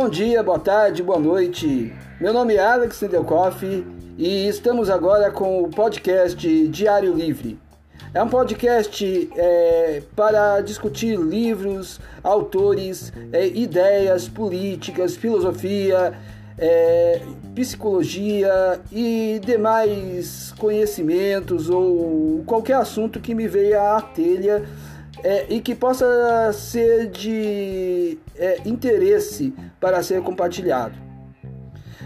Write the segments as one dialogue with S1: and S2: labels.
S1: Bom dia, boa tarde, boa noite. Meu nome é Alex Nedelkoff e estamos agora com o podcast Diário Livre. É um podcast é, para discutir livros, autores, é, ideias, políticas, filosofia, é, psicologia e demais conhecimentos ou qualquer assunto que me veja à telha é, e que possa ser de é, interesse para ser compartilhado.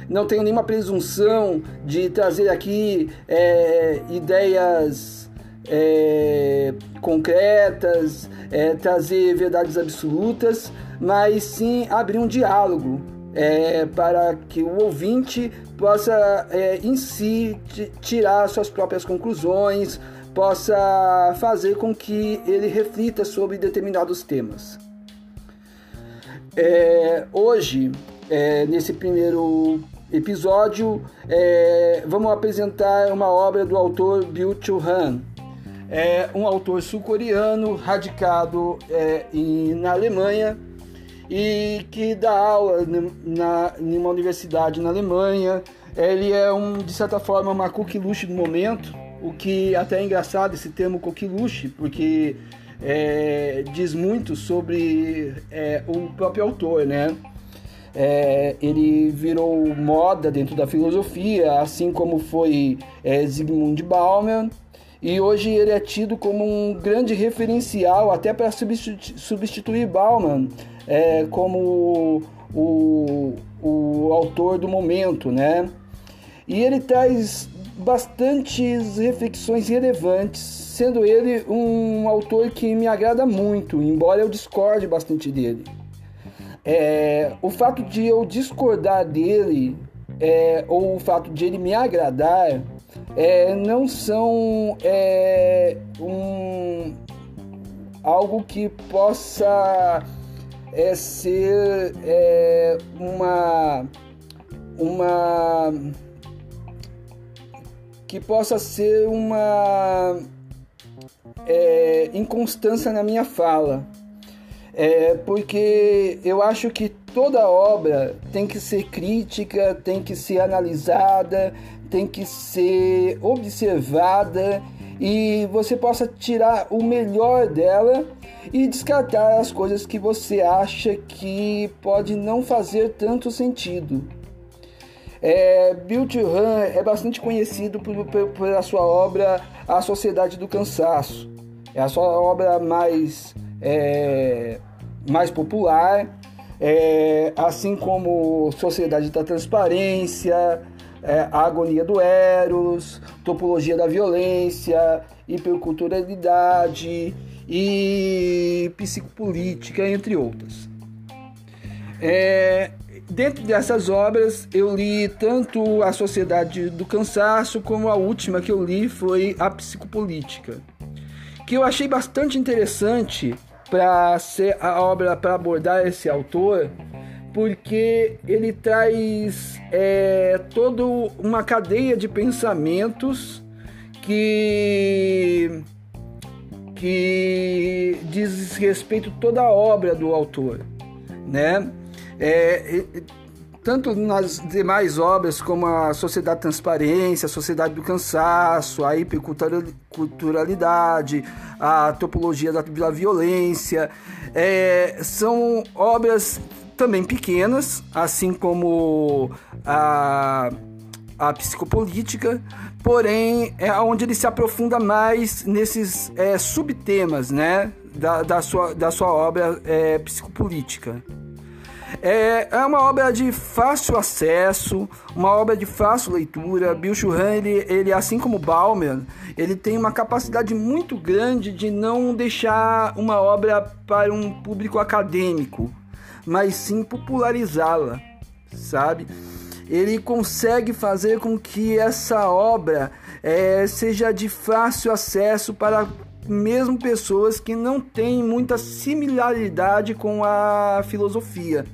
S1: Não tenho nenhuma presunção de trazer aqui é, ideias é, concretas, é, trazer verdades absolutas, mas sim abrir um diálogo é, para que o ouvinte possa em si tirar suas próprias conclusões, possa fazer com que ele reflita sobre determinados temas. É, hoje, é, nesse primeiro episódio, é, vamos apresentar uma obra do autor Byung-Chul Han, é um autor sul-coreano radicado é, em, na Alemanha e que dá aula na, em uma universidade na Alemanha. Ele é um, de certa forma, uma coqueluche do momento, o que até é engraçado esse termo coqueluche, porque é, diz muito sobre é, o próprio autor, né? É, ele virou moda dentro da filosofia, assim como foi é, Zygmunt Bauman, e hoje ele é tido como um grande referencial até para substituir, substituir Bauman é, como o, o autor do momento, né? E ele traz bastantes reflexões relevantes, sendo ele um autor que me agrada muito, embora eu discorde bastante dele. É, o fato de eu discordar dele, é, ou o fato de ele me agradar, é, não são é, um, algo que possa é, ser é, uma uma que possa ser uma é, inconstância na minha fala. É, porque eu acho que toda obra tem que ser crítica, tem que ser analisada, tem que ser observada e você possa tirar o melhor dela e descartar as coisas que você acha que pode não fazer tanto sentido. É, Bill é bastante conhecido por, por, pela sua obra A Sociedade do Cansaço. É a sua obra mais, é, mais popular, é, assim como Sociedade da Transparência, é, A Agonia do Eros, Topologia da Violência, Hiperculturalidade e Psicopolítica, entre outras. É, Dentro dessas obras, eu li tanto A Sociedade do Cansaço, como a última que eu li foi A Psicopolítica, que eu achei bastante interessante para ser a obra para abordar esse autor, porque ele traz é, toda uma cadeia de pensamentos que que diz respeito toda a obra do autor, né? É, tanto nas demais obras como a Sociedade da Transparência, a Sociedade do Cansaço, a hiperculturalidade, a Topologia da, Violência, é, são obras também pequenas, assim como a, a psicopolítica, porém é onde ele se aprofunda mais nesses é, subtemas né, da, da, sua, da sua obra é, psicopolítica. É, é uma obra de fácil acesso, uma obra de fácil leitura. Bill Churran, ele, ele, assim como Bauman, ele tem uma capacidade muito grande de não deixar uma obra para um público acadêmico, mas sim popularizá-la, sabe? Ele consegue fazer com que essa obra é, seja de fácil acesso para mesmo pessoas que não têm muita similaridade com a filosofia.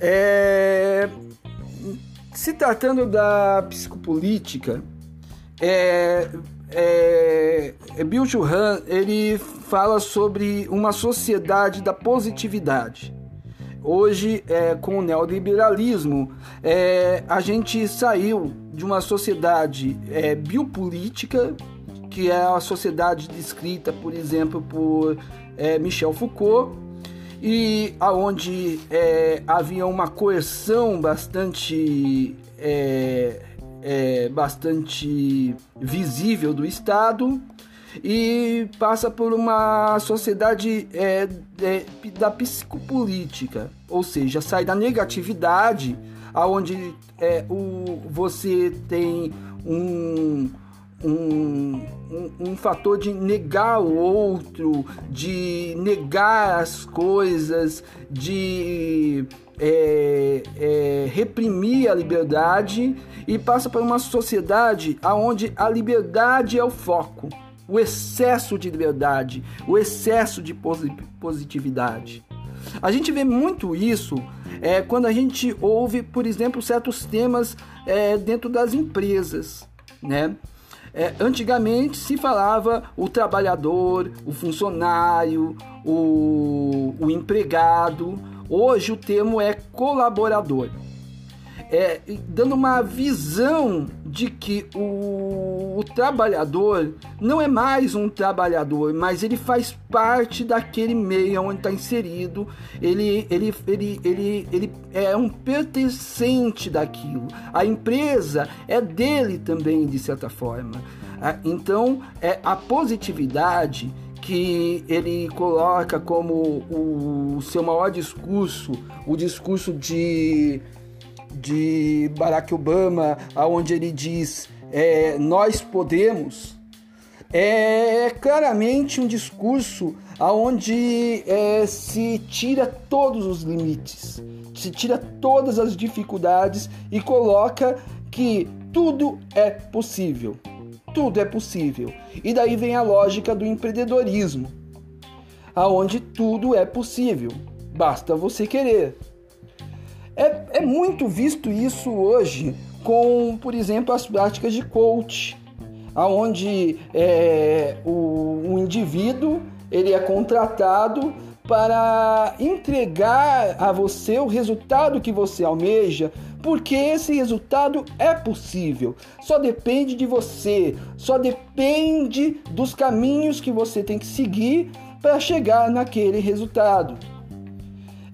S1: É, se tratando da psicopolítica, é, é, Bill Churran ele fala sobre uma sociedade da positividade, hoje, é, com o neoliberalismo, é, a gente saiu de uma sociedade é, biopolítica, que é a sociedade descrita, por exemplo, por é, Michel Foucault, e aonde é, havia uma coerção bastante é, é, bastante visível do Estado e passa por uma sociedade é, é, da psicopolítica, ou seja, sai da negatividade, aonde é, o, você tem um, um, um, um, fator de negar o outro, de negar as coisas, de é, é, reprimir a liberdade e passa por uma sociedade onde a liberdade é o foco o excesso de liberdade, o excesso de positividade. A gente vê muito isso é, quando a gente ouve, por exemplo, certos temas é, dentro das empresas, né? É, antigamente se falava o trabalhador, o funcionário, o, o empregado. Hoje o termo é colaborador é, dando uma visão de que o, o, trabalhador não é mais um trabalhador, mas ele faz parte daquele meio onde está inserido, ele, ele, ele, ele, ele é um pertencente daquilo. A empresa é dele também, de certa forma. Ah, então, é a positividade que ele coloca como o seu maior discurso, o discurso de de Barack Obama, aonde ele diz é, nós podemos, é claramente um discurso aonde é, se tira todos os limites, se tira todas as dificuldades e coloca que tudo é possível. Tudo é possível. E daí vem a lógica do empreendedorismo, aonde tudo é possível. Basta você querer. É, é muito visto isso hoje com, por exemplo, as práticas de coach, aonde é, o, o indivíduo ele é contratado para entregar a você o resultado que você almeja, porque esse resultado é possível. Só depende de você, só depende dos caminhos que você tem que seguir para chegar naquele resultado.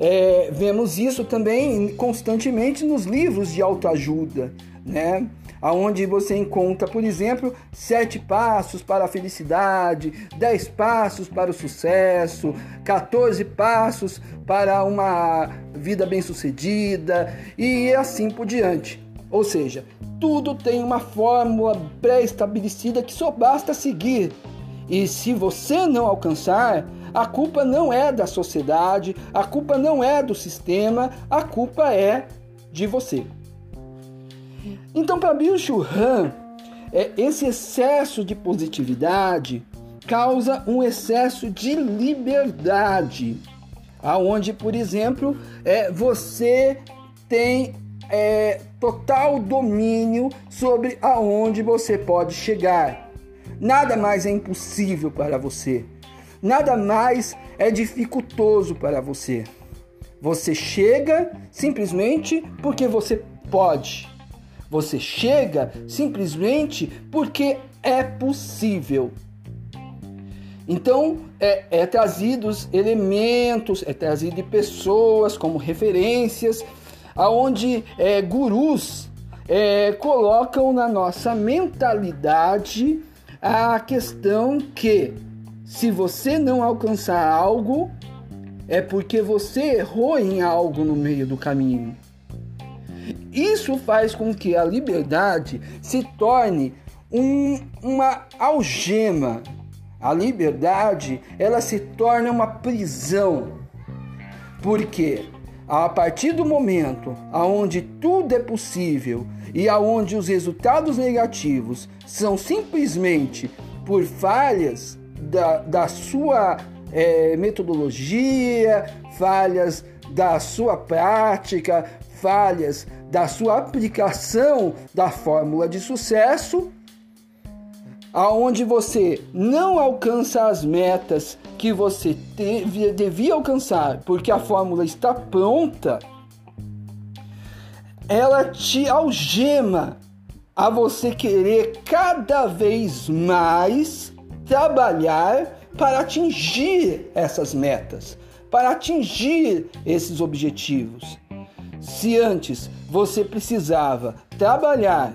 S1: É, vemos isso também constantemente nos livros de autoajuda, né? Onde você encontra, por exemplo, sete passos para a felicidade, dez passos para o sucesso, 14 passos para uma vida bem-sucedida e assim por diante. Ou seja, tudo tem uma fórmula pré-estabelecida que só basta seguir. E se você não alcançar, a culpa não é da sociedade, a culpa não é do sistema, a culpa é de você. Então, para Bill Han, é, esse excesso de positividade causa um excesso de liberdade, aonde, por exemplo, é, você tem é, total domínio sobre aonde você pode chegar. Nada mais é impossível para você nada mais é dificultoso para você. Você chega simplesmente porque você pode. Você chega simplesmente porque é possível. Então é, é trazidos elementos, é trazido pessoas como referências, aonde é, gurus é, colocam na nossa mentalidade a questão que se você não alcançar algo, é porque você errou em algo no meio do caminho. Isso faz com que a liberdade se torne um, uma algema. A liberdade ela se torna uma prisão. Porque a partir do momento aonde tudo é possível e aonde os resultados negativos são simplesmente por falhas da, da sua é, metodologia, falhas da sua prática, falhas da sua aplicação da fórmula de sucesso, aonde você não alcança as metas que você teve, devia alcançar, porque a fórmula está pronta, ela te algema a você querer cada vez mais trabalhar para atingir essas metas, para atingir esses objetivos. Se antes você precisava trabalhar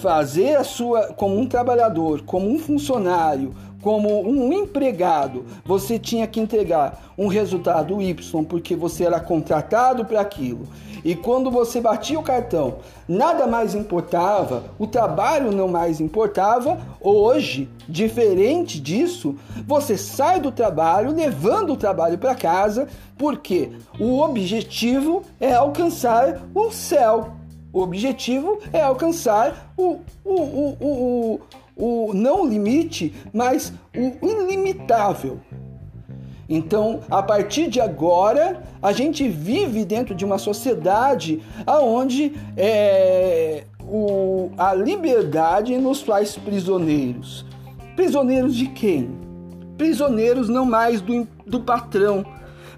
S1: fazer a sua como um trabalhador, como um funcionário, como um empregado, você tinha que entregar um resultado Y porque você era contratado para aquilo. E quando você batia o cartão, nada mais importava, o trabalho não mais importava. Hoje, diferente disso, você sai do trabalho levando o trabalho para casa, porque o objetivo é alcançar o céu. O objetivo é alcançar o, o, o, o, o, não limite, mas o ilimitável. Então, a partir de agora, a gente vive dentro de uma sociedade onde é, o, a liberdade nos faz prisioneiros. Prisioneiros de quem? Prisioneiros não mais do, do patrão,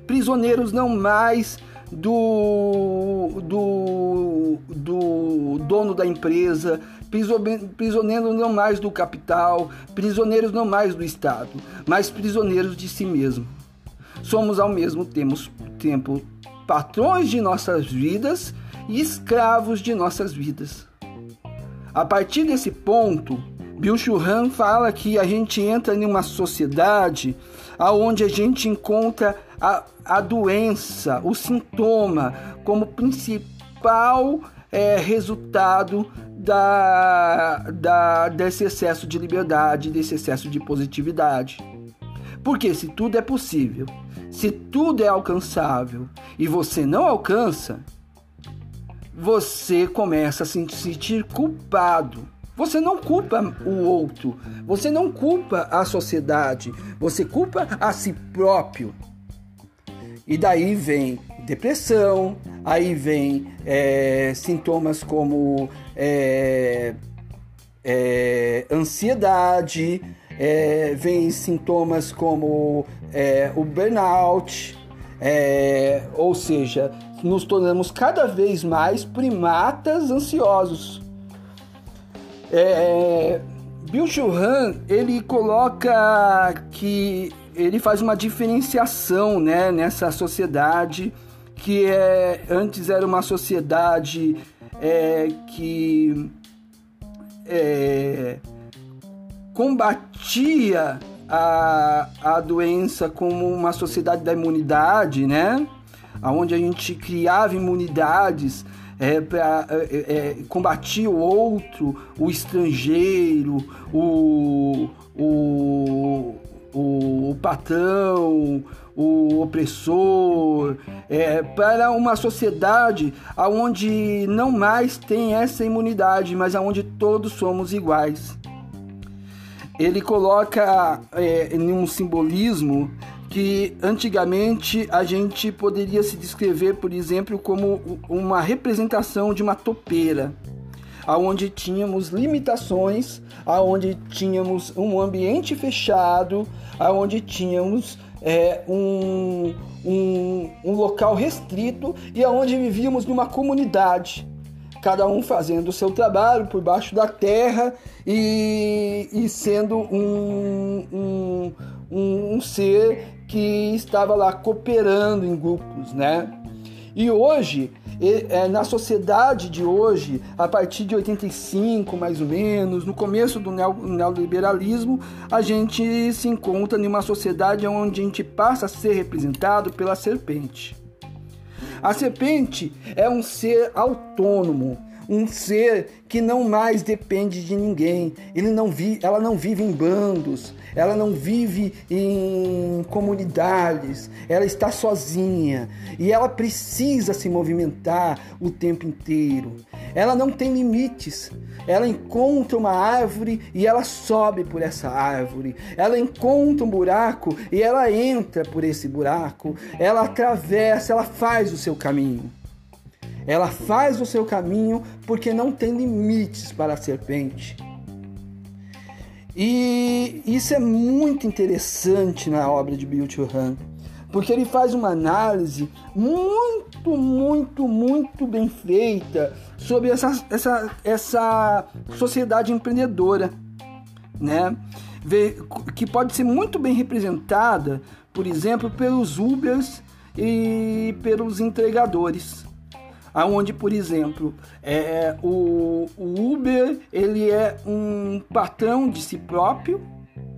S1: prisioneiros não mais do, do, do dono da empresa, prisioneiros não mais do capital, prisioneiros não mais do Estado, mas prisioneiros de si mesmo. Somos ao mesmo tempo patrões de nossas vidas e escravos de nossas vidas. A partir desse ponto, Bill Churran fala que a gente entra em uma sociedade aonde a gente encontra a, a doença, o sintoma, como principal é, resultado da, da, desse excesso de liberdade, desse excesso de positividade. Porque se tudo é possível, se tudo é alcançável e você não alcança, você começa a se sentir culpado você não culpa o outro, você não culpa a sociedade, você culpa a si próprio. E daí vem depressão, aí vem é, sintomas como é, é, ansiedade, é, vem sintomas como é, o burnout, é, ou seja, nos tornamos cada vez mais primatas ansiosos. É, Bill Churran, ele coloca que ele faz uma diferenciação né, nessa sociedade que é, antes era uma sociedade é, que é, combatia a, a doença como uma sociedade da imunidade, né? Onde a gente criava imunidades é, pra, é, é, é, combatia o outro, o estrangeiro, o, o, o, o patrão, o opressor, é, para uma sociedade onde não mais tem essa imunidade, mas onde todos somos iguais. Ele coloca é, em um simbolismo que antigamente a gente poderia se descrever, por exemplo, como uma representação de uma topeira, aonde tínhamos limitações, aonde tínhamos um ambiente fechado, aonde tínhamos é, um, um, um local restrito e aonde vivíamos numa comunidade cada um fazendo o seu trabalho por baixo da terra e, e sendo um, um, um, um ser que estava lá cooperando em grupos, né? E hoje, é, na sociedade de hoje, a partir de 85 mais ou menos, no começo do neoliberalismo, a gente se encontra em uma sociedade onde a gente passa a ser representado pela serpente. A serpente é um ser autônomo, um ser que não mais depende de ninguém. Ele não vi, ela não vive em bandos, ela não vive em comunidades, ela está sozinha e ela precisa se movimentar o tempo inteiro. Ela não tem limites. Ela encontra uma árvore e ela sobe por essa árvore. Ela encontra um buraco e ela entra por esse buraco. Ela atravessa, ela faz o seu caminho. Ela faz o seu caminho porque não tem limites para a serpente. E isso é muito interessante na obra de Bill Churran, porque ele faz uma análise muito, muito, muito bem feita sobre essa, essa, essa sociedade empreendedora, né? que pode ser muito bem representada, por exemplo, pelos Ubers e pelos entregadores aonde por exemplo é, o, o Uber ele é um patrão de si próprio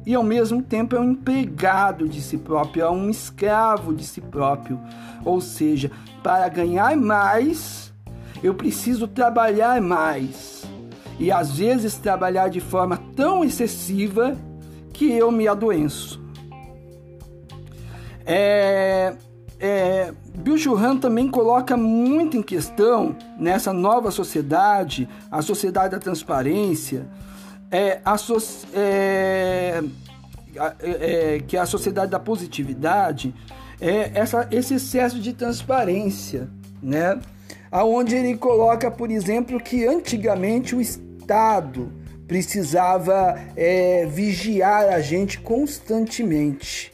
S1: e ao mesmo tempo é um empregado de si próprio, é um escravo de si próprio. Ou seja, para ganhar mais, eu preciso trabalhar mais. E às vezes trabalhar de forma tão excessiva que eu me adoeço. É, é, Bill Churran também coloca muito em questão nessa nova sociedade, a sociedade da transparência, é, a so, é, é, que é a sociedade da positividade, é essa, esse excesso de transparência, né? Aonde ele coloca, por exemplo, que antigamente o Estado precisava é, vigiar a gente constantemente.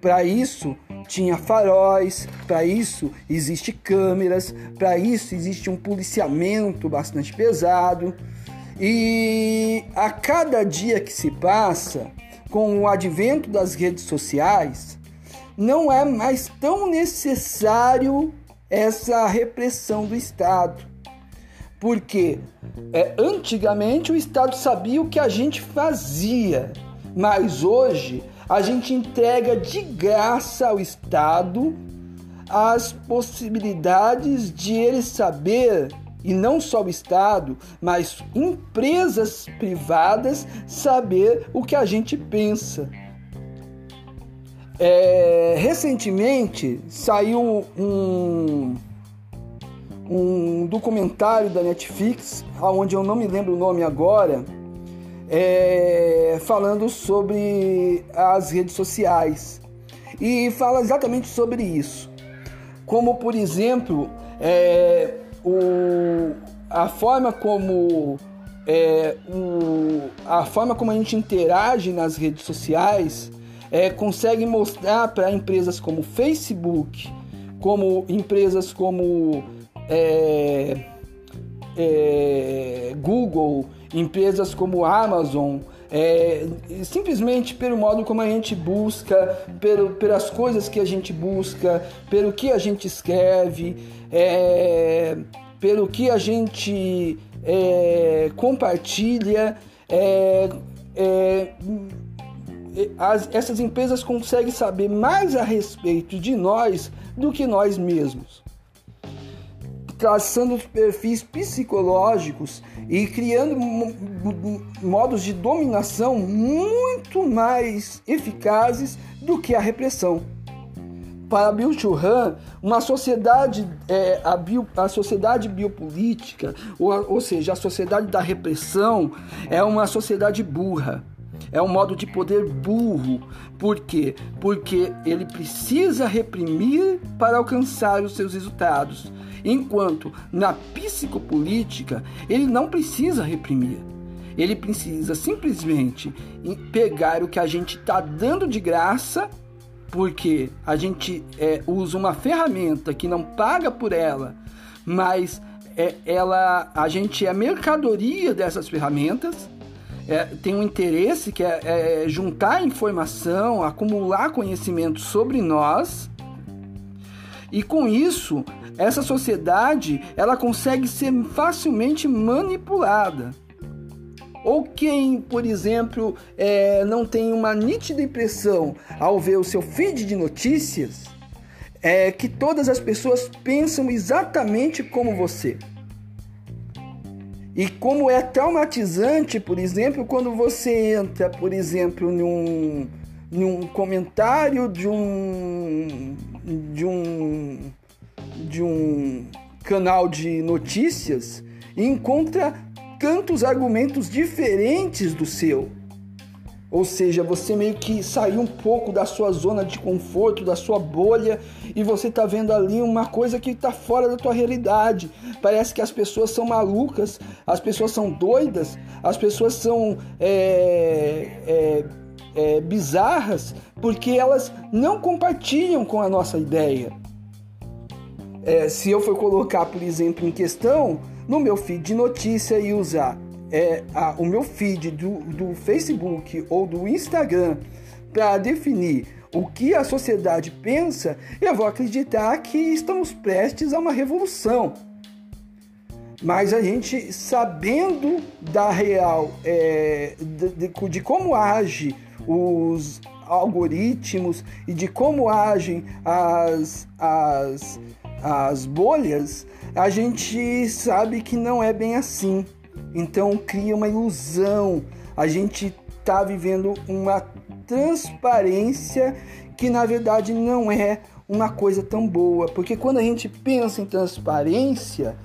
S1: Para isso, tinha faróis, para isso existe câmeras, para isso existe um policiamento bastante pesado. E a cada dia que se passa, com o advento das redes sociais, não é mais tão necessário essa repressão do Estado. Porque é, antigamente o Estado sabia o que a gente fazia, mas hoje a gente entrega de graça ao Estado as possibilidades de ele saber, e não só o Estado, mas empresas privadas saber o que a gente pensa. É, recentemente saiu um, um documentário da Netflix, onde eu não me lembro o nome agora, é, falando sobre as redes sociais e fala exatamente sobre isso. Como, por exemplo, é, o, a forma como é, o, a forma como a gente interage nas redes sociais é, consegue mostrar para empresas como Facebook, como empresas como é, é, Google, empresas como Amazon, é, simplesmente pelo modo como a gente busca, pelo, pelas coisas que a gente busca, pelo que a gente escreve, é, pelo que a gente é, compartilha. É, é, as, essas empresas conseguem saber mais a respeito de nós do que nós mesmos traçando perfis psicológicos e criando modos de dominação muito mais eficazes do que a repressão. Para Bill Churran, uma sociedade, é, a, bio, a sociedade biopolítica, ou, ou seja, a sociedade da repressão, é uma sociedade burra. É um modo de poder burro. Por quê? Porque ele precisa reprimir para alcançar os seus resultados. Enquanto na psicopolítica ele não precisa reprimir. Ele precisa simplesmente pegar o que a gente está dando de graça, porque a gente é, usa uma ferramenta que não paga por ela, mas é, ela, a gente é mercadoria dessas ferramentas. É, tem um interesse que é, é juntar informação, acumular conhecimento sobre nós, e com isso essa sociedade ela consegue ser facilmente manipulada. Ou quem, por exemplo, é, não tem uma nítida impressão ao ver o seu feed de notícias, é que todas as pessoas pensam exatamente como você. E como é traumatizante, por exemplo, quando você entra, por exemplo, num, num comentário de um, de um de um canal de notícias e encontra tantos argumentos diferentes do seu. Ou seja, você meio que saiu um pouco da sua zona de conforto, da sua bolha, e você está vendo ali uma coisa que está fora da tua realidade. Parece que as pessoas são malucas, as pessoas são doidas, as pessoas são é, é, é, bizarras, porque elas não compartilham com a nossa ideia. É, se eu for colocar, por exemplo, em questão, no meu feed de notícia e usar é, a, o meu feed do, do Facebook ou do Instagram para definir o que a sociedade pensa, eu vou acreditar que estamos prestes a uma revolução. Mas a gente, sabendo da real, é, de, de, de como age os algoritmos e de como agem as, as, as bolhas, a gente sabe que não é bem assim. Então cria uma ilusão. A gente está vivendo uma transparência que na verdade não é uma coisa tão boa, porque quando a gente pensa em transparência,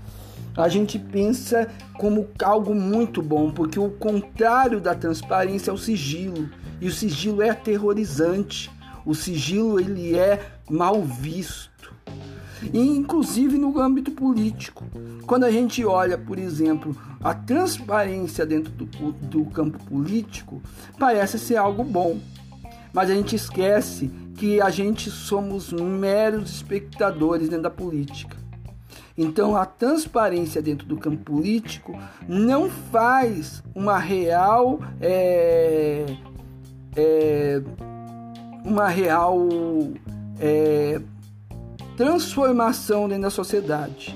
S1: a gente pensa como algo muito bom, porque o contrário da transparência é o sigilo, e o sigilo é aterrorizante. O sigilo ele é mal visto e inclusive no âmbito político. Quando a gente olha, por exemplo, a transparência dentro do, do campo político, parece ser algo bom, mas a gente esquece que a gente somos meros espectadores dentro da política. Então, a transparência dentro do campo político não faz uma real é, é, uma real é, transformação dentro da sociedade.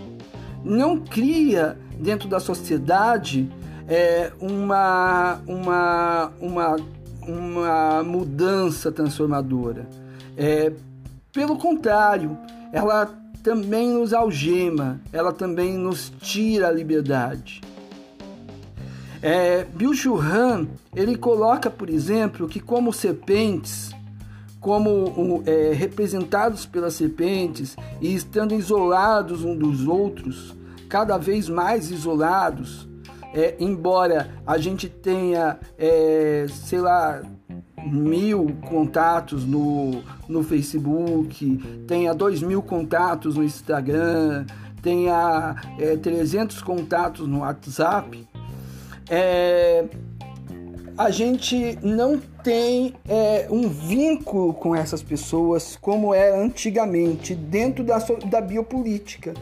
S1: Não cria dentro da sociedade é, uma, uma, uma, uma mudança transformadora. É, pelo contrário, ela também nos algema, ela também nos tira a liberdade. É, Bill Churran, ele coloca, por exemplo, que como serpentes, como é, representados pelas serpentes e estando isolados um dos outros, cada vez mais isolados, é, embora a gente tenha, é, sei lá, mil contatos no, no Facebook, tenha dois mil contatos no Instagram, tenha é, 300 contatos no WhatsApp, é, a gente não tem é, um vínculo com essas pessoas como era antigamente dentro da, da biopolítica.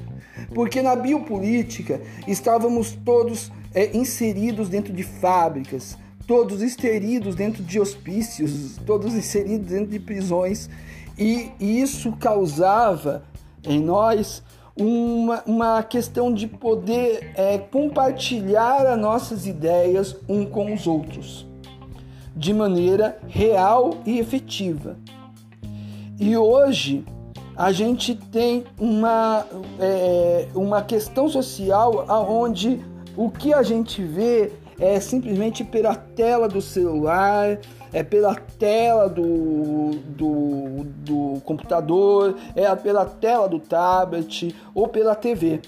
S1: Porque na biopolítica estávamos todos é, inseridos dentro de fábricas, todos inseridos dentro de hospícios, todos inseridos dentro de prisões, e isso causava em nós uma, uma questão de poder é, compartilhar as nossas ideias um com os outros de maneira real e efetiva. E hoje a gente tem uma, é, uma questão social onde o que a gente vê é simplesmente pela tela do celular, é pela tela do, do, do computador, é pela tela do tablet ou pela TV.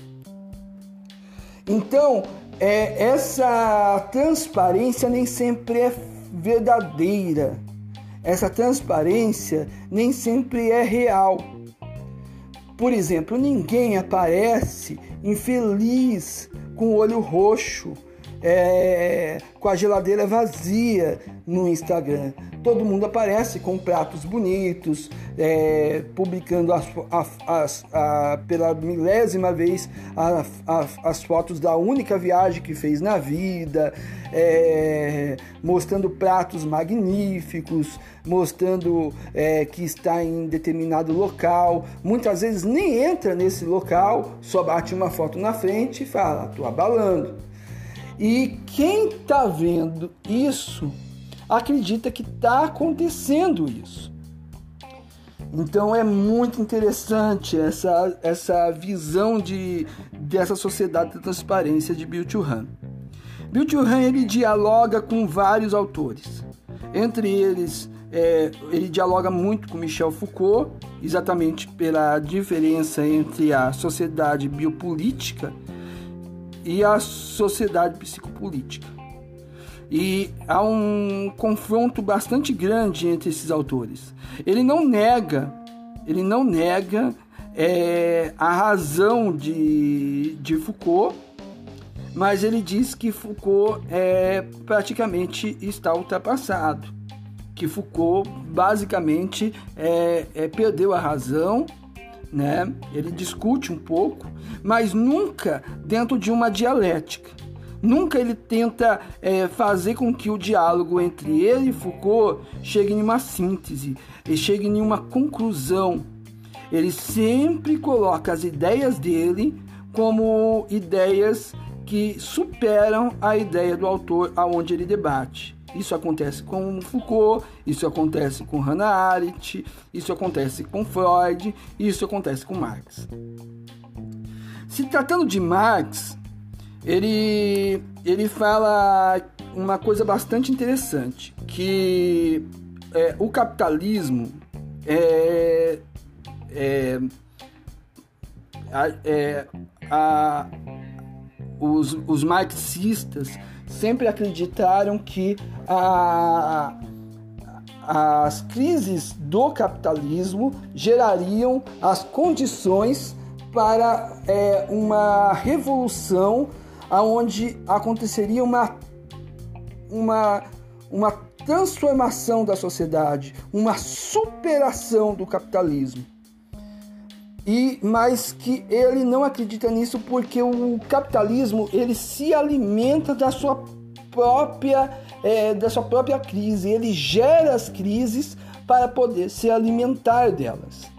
S1: Então, é, essa transparência nem sempre é verdadeira. Essa transparência nem sempre é real. Por exemplo, ninguém aparece infeliz com o olho roxo, é, com a geladeira vazia no Instagram. Todo mundo aparece com pratos bonitos, é, publicando as, as, a, pela milésima vez as fotos da única viagem que fez na vida, é, mostrando pratos magníficos, mostrando é, que está em determinado local. Muitas vezes nem entra nesse local, só bate uma foto na frente e fala: estou abalando. E quem está vendo isso acredita que está acontecendo isso. Então é muito interessante essa, essa visão de, dessa sociedade da transparência de Bill Churran. Bill Churran ele dialoga com vários autores. Entre eles, é, ele dialoga muito com Michel Foucault, exatamente pela diferença entre a sociedade biopolítica e a sociedade psicopolítica. E há um confronto bastante grande entre esses autores. Ele não nega, ele não nega é, a razão de, de Foucault, mas ele diz que Foucault é, praticamente está ultrapassado, que Foucault basicamente é, é, perdeu a razão, né? Ele discute um pouco, mas nunca dentro de uma dialética. Nunca ele tenta é, fazer com que o diálogo entre ele e Foucault chegue em uma síntese, chegue em uma conclusão. Ele sempre coloca as ideias dele como ideias que superam a ideia do autor aonde ele debate. Isso acontece com Foucault, isso acontece com Hannah Arendt, isso acontece com Freud, isso acontece com Marx. Se tratando de Marx, ele, ele fala uma coisa bastante interessante, que é, o capitalismo é, é, é a, os, os marxistas sempre acreditaram que a, as crises do capitalismo gerariam as condições para é, uma revolução aonde aconteceria uma, uma, uma transformação da sociedade, uma superação do capitalismo. E mas que ele não acredita nisso porque o capitalismo ele se alimenta da sua própria é, da sua própria crise, ele gera as crises para poder se alimentar delas.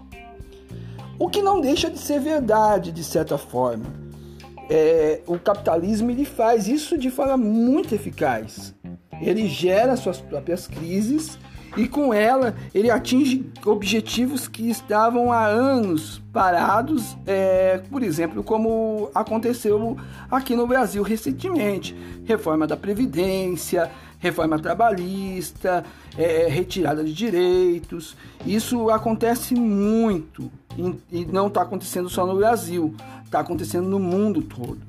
S1: O que não deixa de ser verdade de certa forma é, o capitalismo ele faz isso de forma muito eficaz. Ele gera suas próprias crises e com ela ele atinge objetivos que estavam há anos parados, é, por exemplo, como aconteceu aqui no Brasil recentemente, reforma da previdência, reforma trabalhista, é, retirada de direitos. Isso acontece muito e, e não está acontecendo só no Brasil, está acontecendo no mundo todo.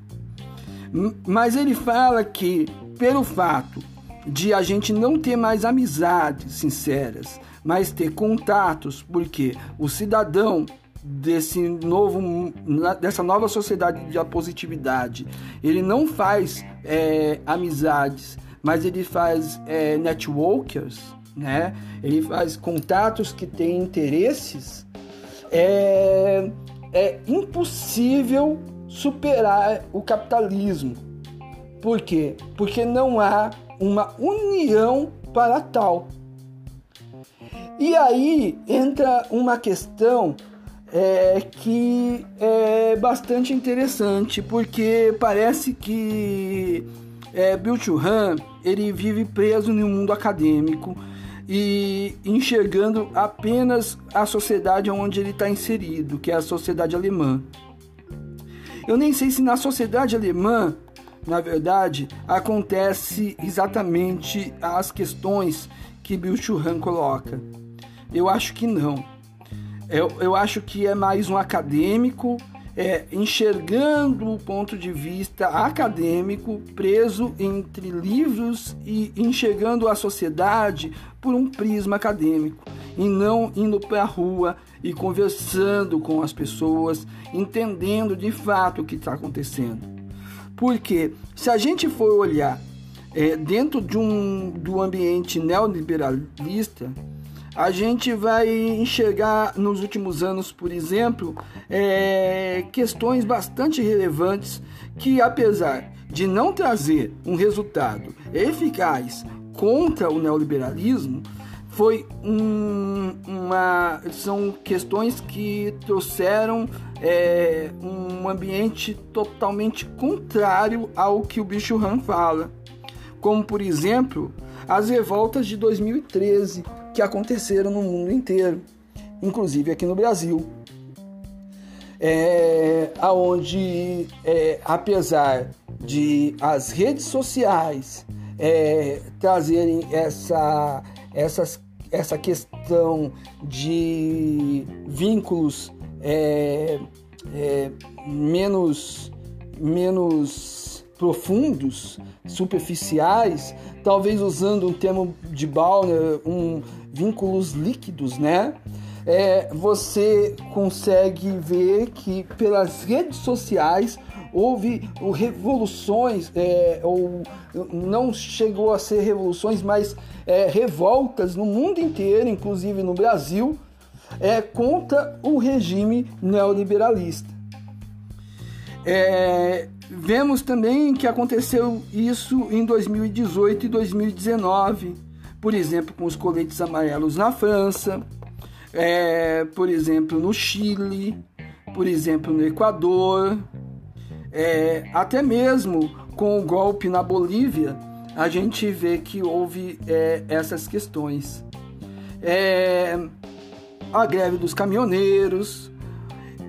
S1: Mas ele fala que, pelo fato de a gente não ter mais amizades sinceras, mas ter contatos, porque o cidadão desse novo dessa nova sociedade de positividade ele não faz é, amizades mas ele faz é, networkers né ele faz contatos que têm interesses é, é impossível superar o capitalismo. Por quê? Porque não há uma união para tal. E aí entra uma questão é, que é bastante interessante, porque parece que é, Bill Churran ele vive preso no mundo acadêmico e enxergando apenas a sociedade onde ele está inserido, que é a sociedade alemã. Eu nem sei se na sociedade alemã, na verdade, acontece exatamente as questões que Bill Churran coloca. Eu acho que não. Eu, eu acho que é mais um acadêmico é, enxergando o ponto de vista acadêmico preso entre livros e enxergando a sociedade por um prisma acadêmico e não indo para a rua e conversando com as pessoas, entendendo de fato o que está acontecendo. Porque se a gente for olhar é, dentro de um do ambiente neoliberalista, a gente vai enxergar nos últimos anos, por exemplo, é, questões bastante relevantes que, apesar de não trazer um resultado eficaz contra o neoliberalismo, foi um, uma são questões que trouxeram é, um ambiente totalmente contrário ao que o Bicho Han fala, como por exemplo as revoltas de 2013 que aconteceram no mundo inteiro, inclusive aqui no Brasil. É, aonde é, apesar de as redes sociais é, trazerem essa, essas, essa questão de vínculos é, é, menos, menos profundos, superficiais, talvez usando um termo de Bauer, um vínculos líquidos, né? É, você consegue ver que pelas redes sociais houve revoluções, é, ou não chegou a ser revoluções, mas é, revoltas no mundo inteiro, inclusive no Brasil, é, contra o regime neoliberalista. É, vemos também que aconteceu isso em 2018 e 2019, por exemplo, com os coletes amarelos na França, é, por exemplo, no Chile, por exemplo, no Equador, é, até mesmo com o golpe na Bolívia, a gente vê que houve é, essas questões. É, a greve dos caminhoneiros.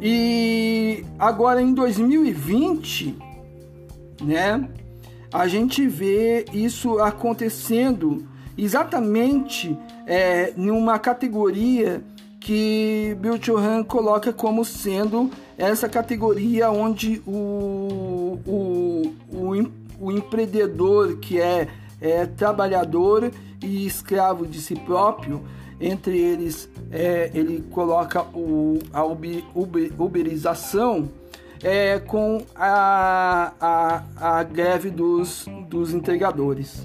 S1: E agora em 2020, né, a gente vê isso acontecendo exatamente é, numa categoria que Bill Churran coloca como sendo essa categoria onde o, o, o, o empreendedor que é, é trabalhador e escravo de si próprio, entre eles é, ele coloca o, a uber, uber, uberização é, com a, a, a greve dos, dos entregadores,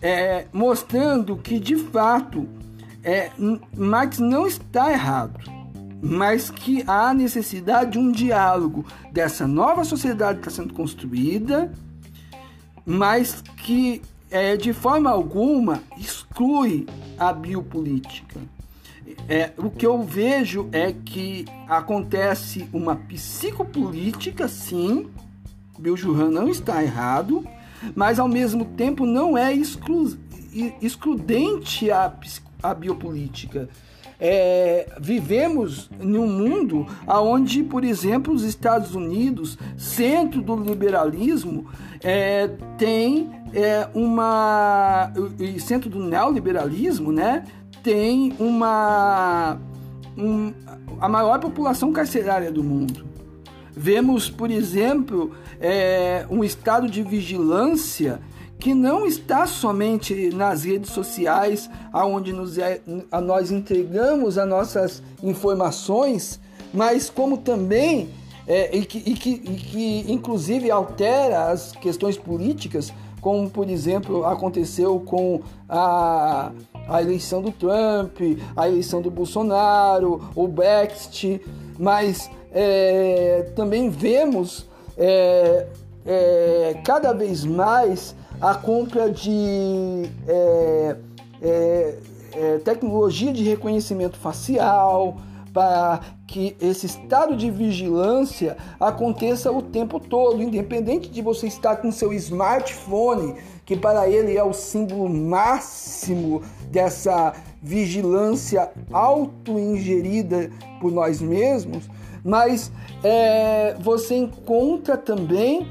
S1: é, mostrando que de fato é, Marx não está errado, mas que há necessidade de um diálogo dessa nova sociedade que está sendo construída, mas que é, de forma alguma exclui a biopolítica. É, o que eu vejo é que acontece uma psicopolítica, sim, Bill Johan não está errado, mas ao mesmo tempo não é exclu excludente a, a biopolítica. É, vivemos em um mundo onde, por exemplo, os Estados Unidos, centro do liberalismo, é, tem é, uma. E centro do neoliberalismo, né? Tem uma. Um, a maior população carcerária do mundo. Vemos, por exemplo, é, um estado de vigilância que não está somente nas redes sociais, aonde nos é, a nós entregamos as nossas informações, mas como também é, e, que, e, que, e que inclusive altera as questões políticas, como por exemplo aconteceu com a, a eleição do Trump, a eleição do Bolsonaro, o Brexit, mas é, também vemos é, é, cada vez mais a compra de é, é, é, tecnologia de reconhecimento facial para que esse estado de vigilância aconteça o tempo todo, independente de você estar com seu smartphone, que para ele é o símbolo máximo dessa vigilância auto-ingerida por nós mesmos, mas é, você encontra também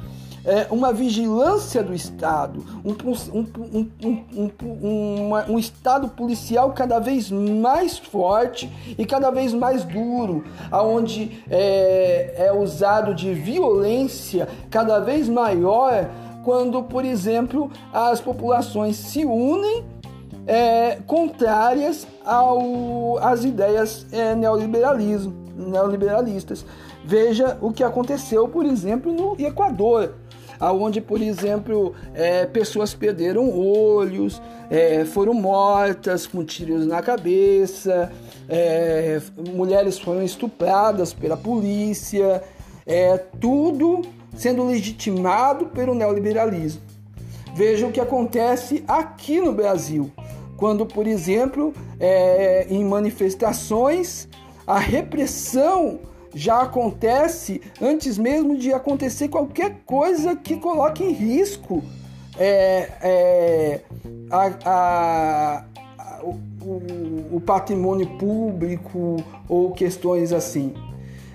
S1: é, uma vigilância do Estado, um, um, um, um, Estado policial cada vez mais forte e cada vez mais duro, aonde é, é usado de violência cada vez maior quando, por exemplo, as populações se unem é, contrárias ao, às ideias é, neoliberalismo, neoliberalistas. Veja o que aconteceu, por exemplo, no Equador aonde, por exemplo, é, pessoas perderam olhos, é, foram mortas com tiros na cabeça, é, mulheres foram estupradas pela polícia, é, tudo sendo legitimado pelo neoliberalismo. Veja o que acontece aqui no Brasil, quando, por exemplo, é, em manifestações, a repressão já acontece antes mesmo de acontecer qualquer coisa que coloque em risco é, é, a, a, o, o, patrimônio público ou questões assim.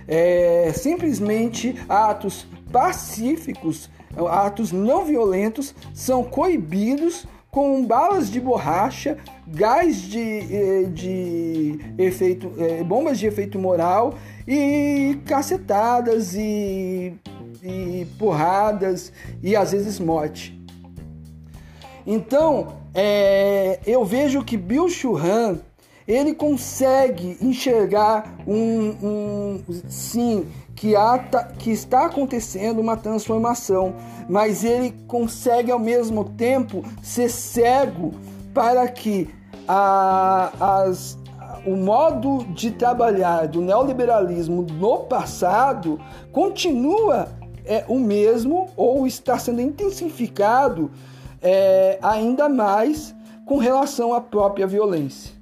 S1: É, simplesmente atos pacíficos, atos não violentos são coibidos com balas de borracha, gás de, eh, de efeito, eh, bombas de efeito moral e cacetadas e e porradas e às vezes morte. Então, é, eu vejo que Bill Churran ele consegue enxergar um, um sim que, que está acontecendo uma transformação, mas ele consegue ao mesmo tempo ser cego para que a, as, o modo de trabalhar do neoliberalismo no passado continua é, o mesmo ou está sendo intensificado é, ainda mais com relação à própria violência.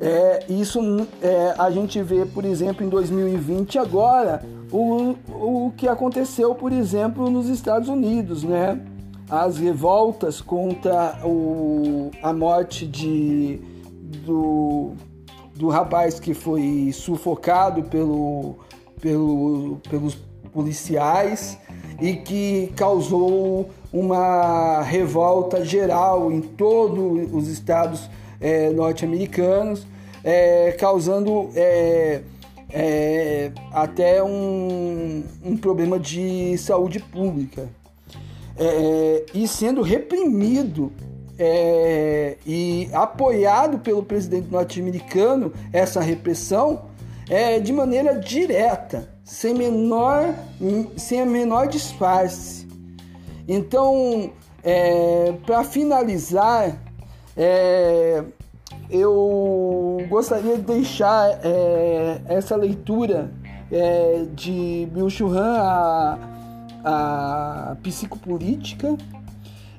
S1: É, isso é, a gente vê, por exemplo, em 2020 agora, o, o que aconteceu, por exemplo, nos Estados Unidos, né? As revoltas contra o, a morte de, do, do rapaz que foi sufocado pelo, pelo, pelos policiais e que causou uma revolta geral em todos os estados é, norte-americanos, é, causando é, é, até um, um, problema de saúde pública. É, e sendo reprimido é, e apoiado pelo presidente norte-americano essa repressão é, de maneira direta, sem menor, sem a menor disfarce. Então, é, para finalizar, é, eu gostaria de deixar é, essa leitura é, de Bill Churran, a, a psicopolítica,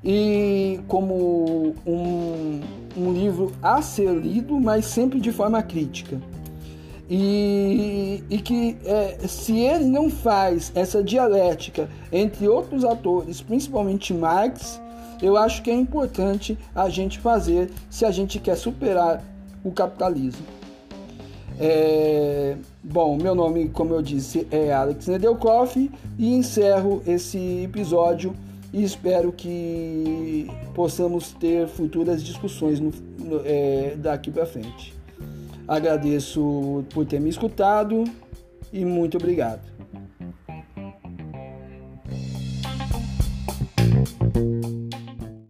S1: e como um, um livro a ser lido, mas sempre de forma crítica. E, e que é, se ele não faz essa dialética entre outros atores, principalmente Marx, eu acho que é importante a gente fazer se a gente quer superar o capitalismo. É, bom, meu nome, como eu disse, é Alex Nedelkoff e encerro esse episódio e espero que possamos ter futuras discussões no, no, é, daqui para frente. Agradeço por ter me escutado e muito obrigado.